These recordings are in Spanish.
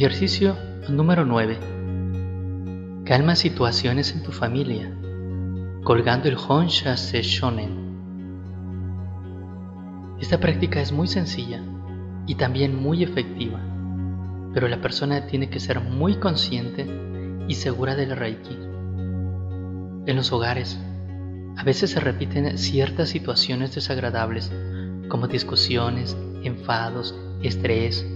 Ejercicio número 9. Calma situaciones en tu familia, colgando el Honsha Shonen. Esta práctica es muy sencilla y también muy efectiva, pero la persona tiene que ser muy consciente y segura del Reiki. En los hogares, a veces se repiten ciertas situaciones desagradables como discusiones, enfados, estrés,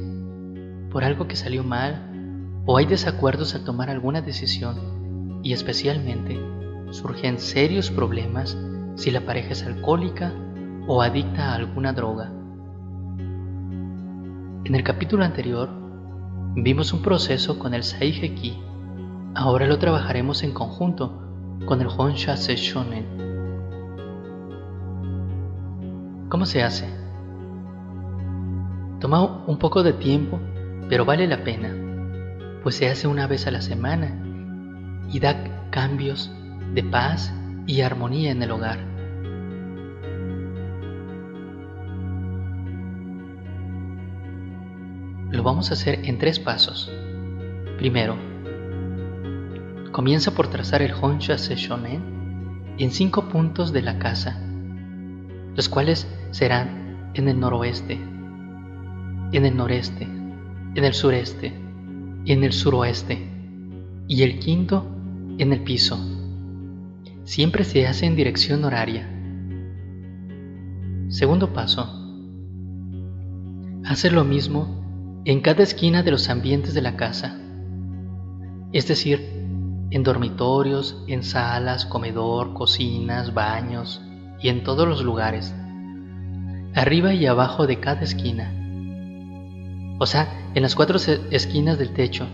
por algo que salió mal o hay desacuerdos al tomar alguna decisión y especialmente surgen serios problemas si la pareja es alcohólica o adicta a alguna droga. En el capítulo anterior vimos un proceso con el Saiheki. Ahora lo trabajaremos en conjunto con el Honsha Shonen. ¿Cómo se hace? Toma un poco de tiempo, pero vale la pena, pues se hace una vez a la semana y da cambios de paz y armonía en el hogar. Lo vamos a hacer en tres pasos. Primero, comienza por trazar el Honsha Shonen en cinco puntos de la casa, los cuales serán en el noroeste, en el noreste, en el sureste y en el suroeste, y el quinto en el piso. Siempre se hace en dirección horaria. Segundo paso. Hace lo mismo en cada esquina de los ambientes de la casa, es decir, en dormitorios, en salas, comedor, cocinas, baños y en todos los lugares, arriba y abajo de cada esquina o sea, en las cuatro esquinas del techo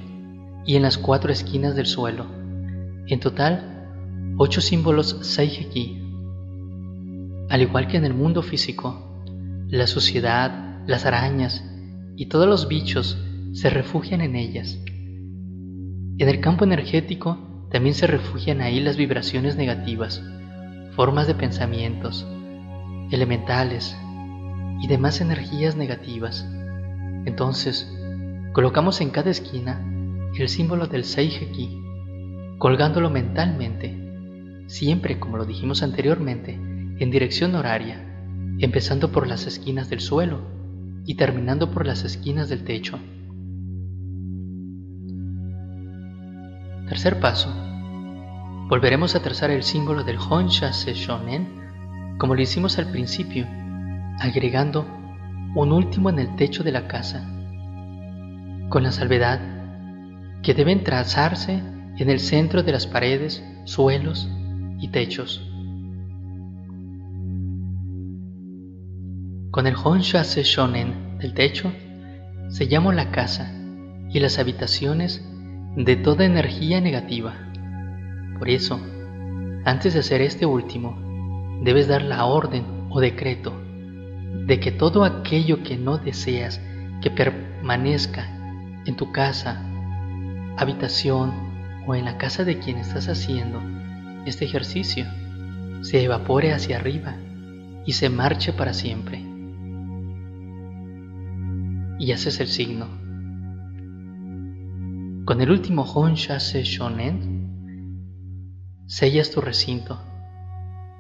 y en las cuatro esquinas del suelo. En total, ocho símbolos Seiheki. Al igual que en el mundo físico, la suciedad, las arañas y todos los bichos se refugian en ellas. En el campo energético también se refugian ahí las vibraciones negativas, formas de pensamientos, elementales y demás energías negativas. Entonces, colocamos en cada esquina el símbolo del Seiheki, colgándolo mentalmente, siempre como lo dijimos anteriormente, en dirección horaria, empezando por las esquinas del suelo y terminando por las esquinas del techo. Tercer paso. Volveremos a trazar el símbolo del Honsha Shonen como lo hicimos al principio, agregando un último en el techo de la casa, con la salvedad que deben trazarse en el centro de las paredes, suelos y techos. Con el Honsha Shonen del techo, sellamos la casa y las habitaciones de toda energía negativa. Por eso, antes de hacer este último, debes dar la orden o decreto de que todo aquello que no deseas que permanezca en tu casa, habitación o en la casa de quien estás haciendo este ejercicio se evapore hacia arriba y se marche para siempre. Y haces el signo. Con el último Honsha Se Shonen, sellas tu recinto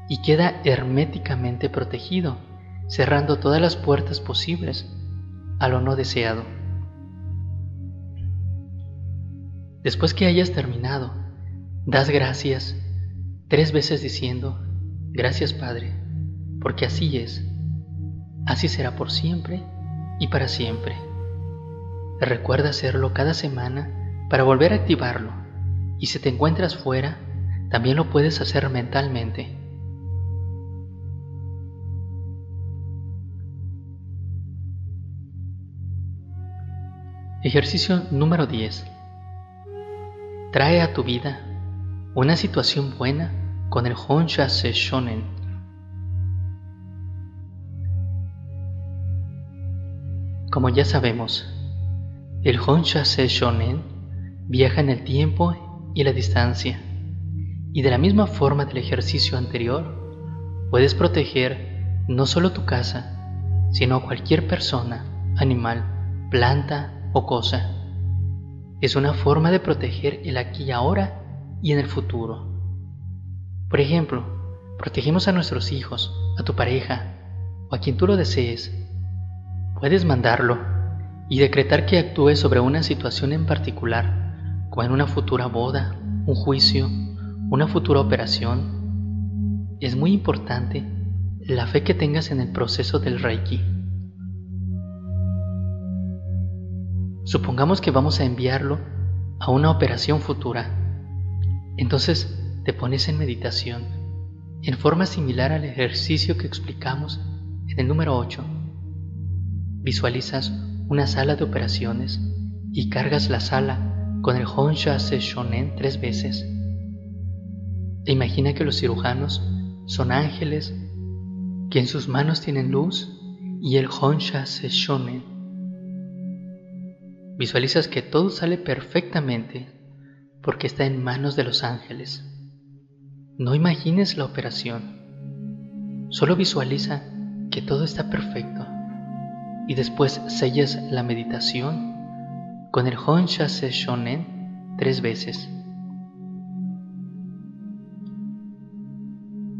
y queda herméticamente protegido cerrando todas las puertas posibles a lo no deseado. Después que hayas terminado, das gracias tres veces diciendo, gracias Padre, porque así es, así será por siempre y para siempre. Recuerda hacerlo cada semana para volver a activarlo y si te encuentras fuera, también lo puedes hacer mentalmente. Ejercicio número 10. Trae a tu vida una situación buena con el Honsha Shonen. Como ya sabemos, el Honsha Shonen viaja en el tiempo y la distancia, y de la misma forma del ejercicio anterior, puedes proteger no solo tu casa, sino a cualquier persona, animal, planta o cosa. Es una forma de proteger el aquí y ahora y en el futuro. Por ejemplo, protegemos a nuestros hijos, a tu pareja o a quien tú lo desees. Puedes mandarlo y decretar que actúe sobre una situación en particular, como en una futura boda, un juicio, una futura operación. Es muy importante la fe que tengas en el proceso del Reiki. Supongamos que vamos a enviarlo a una operación futura. Entonces te pones en meditación, en forma similar al ejercicio que explicamos en el número 8. Visualizas una sala de operaciones y cargas la sala con el Honsha Shonen tres veces. E imagina que los cirujanos son ángeles que en sus manos tienen luz y el Honsha Shonen Visualizas que todo sale perfectamente porque está en manos de los ángeles. No imagines la operación, solo visualiza que todo está perfecto y después sellas la meditación con el Honsha Se Shonen tres veces.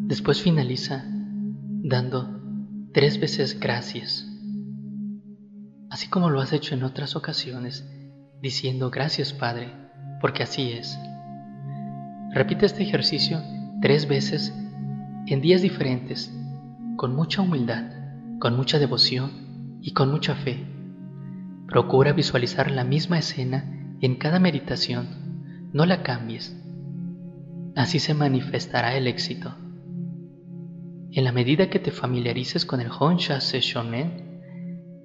Después finaliza dando tres veces gracias así como lo has hecho en otras ocasiones, diciendo gracias Padre, porque así es. Repite este ejercicio tres veces en días diferentes, con mucha humildad, con mucha devoción y con mucha fe. Procura visualizar la misma escena en cada meditación, no la cambies. Así se manifestará el éxito. En la medida que te familiarices con el Honsha Shonen,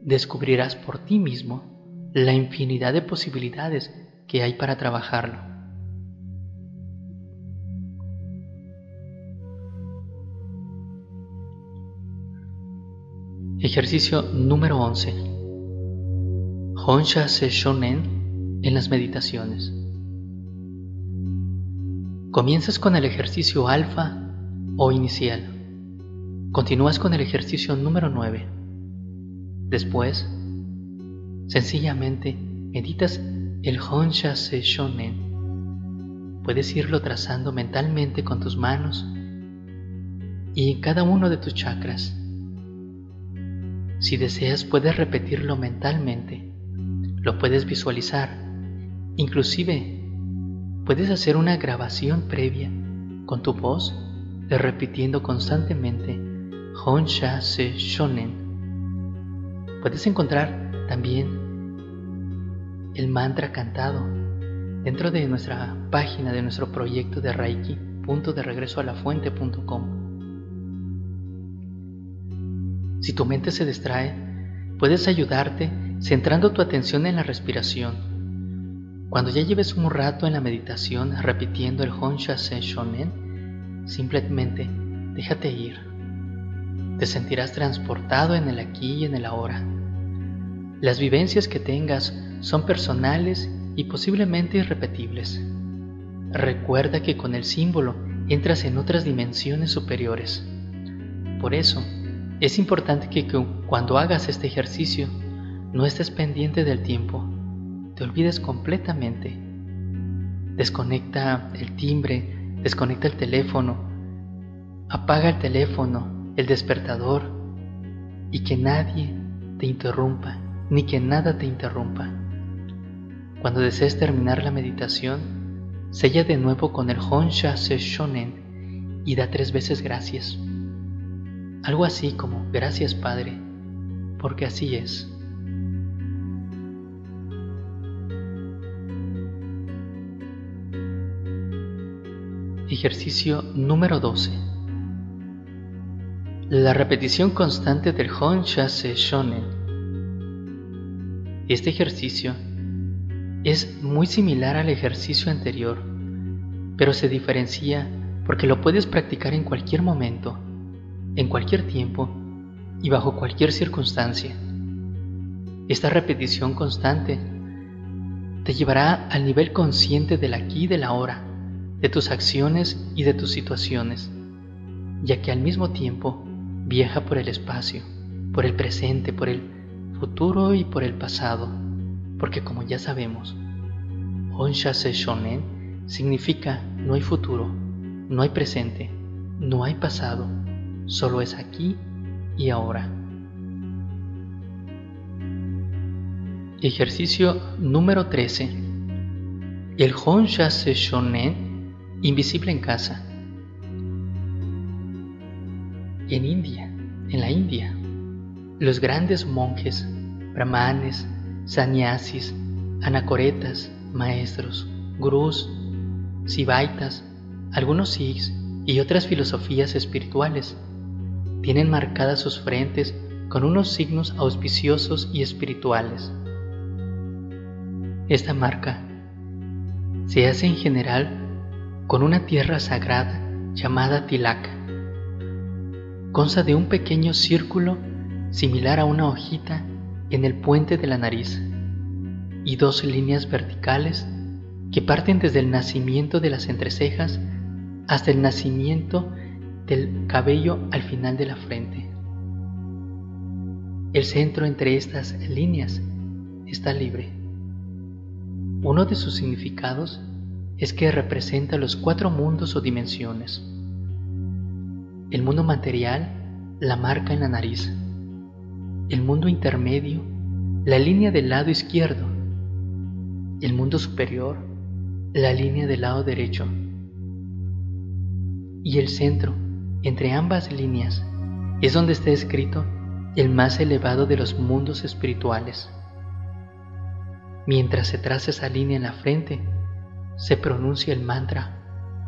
descubrirás por ti mismo la infinidad de posibilidades que hay para trabajarlo. Ejercicio número 11. Honsha Se Shonen en las meditaciones. Comienzas con el ejercicio alfa o inicial. Continúas con el ejercicio número 9 Después, sencillamente meditas el Honsha Se Shonen. Puedes irlo trazando mentalmente con tus manos y en cada uno de tus chakras. Si deseas puedes repetirlo mentalmente, lo puedes visualizar, inclusive puedes hacer una grabación previa con tu voz repitiendo constantemente Honsha Se Shonen Puedes encontrar también el mantra cantado dentro de nuestra página de nuestro proyecto de Reiki, punto de regreso a la fuente.com. Si tu mente se distrae, puedes ayudarte centrando tu atención en la respiración. Cuando ya lleves un rato en la meditación repitiendo el Honsha Shonen, simplemente déjate ir. Te sentirás transportado en el aquí y en el ahora. Las vivencias que tengas son personales y posiblemente irrepetibles. Recuerda que con el símbolo entras en otras dimensiones superiores. Por eso, es importante que cuando hagas este ejercicio no estés pendiente del tiempo, te olvides completamente. Desconecta el timbre, desconecta el teléfono, apaga el teléfono, el despertador y que nadie te interrumpa ni que nada te interrumpa. Cuando desees terminar la meditación, sella de nuevo con el Honsha Shonen y da tres veces gracias. Algo así como gracias Padre, porque así es. Ejercicio número 12. La repetición constante del Honsha Shonen este ejercicio es muy similar al ejercicio anterior, pero se diferencia porque lo puedes practicar en cualquier momento, en cualquier tiempo y bajo cualquier circunstancia. Esta repetición constante te llevará al nivel consciente del aquí y del ahora, de tus acciones y de tus situaciones, ya que al mismo tiempo viaja por el espacio, por el presente, por el futuro y por el pasado, porque como ya sabemos, Honsha Shonen significa no hay futuro, no hay presente, no hay pasado, solo es aquí y ahora. Ejercicio número 13. El Honsha Shonen, invisible en casa. En India, en la India, los grandes monjes, brahmanes, sannyasis, anacoretas, maestros, gurús, sivaitas, algunos sikhs y otras filosofías espirituales tienen marcadas sus frentes con unos signos auspiciosos y espirituales. Esta marca se hace en general con una tierra sagrada llamada tilaka. Consta de un pequeño círculo similar a una hojita en el puente de la nariz y dos líneas verticales que parten desde el nacimiento de las entrecejas hasta el nacimiento del cabello al final de la frente. El centro entre estas líneas está libre. Uno de sus significados es que representa los cuatro mundos o dimensiones. El mundo material la marca en la nariz. El mundo intermedio la línea del lado izquierdo. El mundo superior la línea del lado derecho. Y el centro entre ambas líneas es donde está escrito el más elevado de los mundos espirituales. Mientras se traza esa línea en la frente, se pronuncia el mantra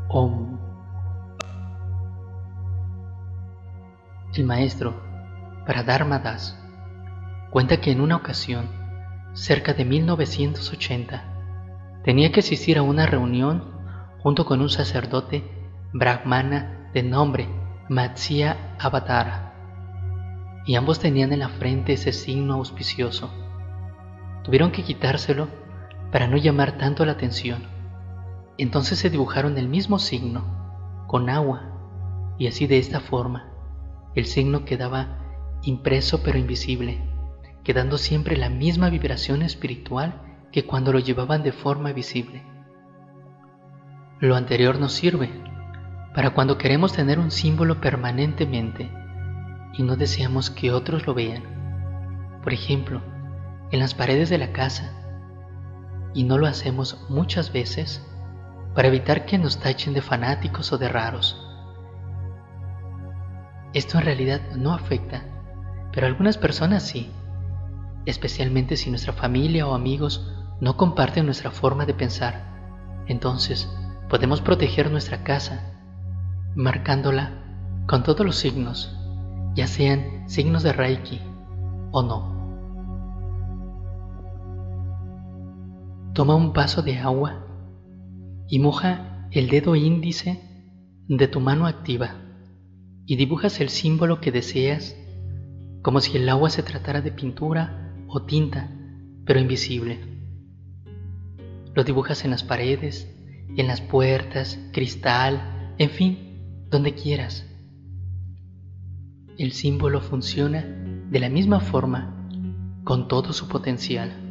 Om. El maestro, para Das, cuenta que en una ocasión, cerca de 1980, tenía que asistir a una reunión junto con un sacerdote brahmana de nombre Matsya Avatara, y ambos tenían en la frente ese signo auspicioso. Tuvieron que quitárselo para no llamar tanto la atención. Entonces se dibujaron el mismo signo, con agua, y así de esta forma, el signo quedaba impreso pero invisible, quedando siempre la misma vibración espiritual que cuando lo llevaban de forma visible. Lo anterior nos sirve para cuando queremos tener un símbolo permanentemente y no deseamos que otros lo vean. Por ejemplo, en las paredes de la casa, y no lo hacemos muchas veces para evitar que nos tachen de fanáticos o de raros. Esto en realidad no afecta, pero algunas personas sí, especialmente si nuestra familia o amigos no comparten nuestra forma de pensar. Entonces, podemos proteger nuestra casa marcándola con todos los signos, ya sean signos de Reiki o no. Toma un vaso de agua y moja el dedo índice de tu mano activa y dibujas el símbolo que deseas como si el agua se tratara de pintura o tinta, pero invisible. Lo dibujas en las paredes, en las puertas, cristal, en fin, donde quieras. El símbolo funciona de la misma forma con todo su potencial.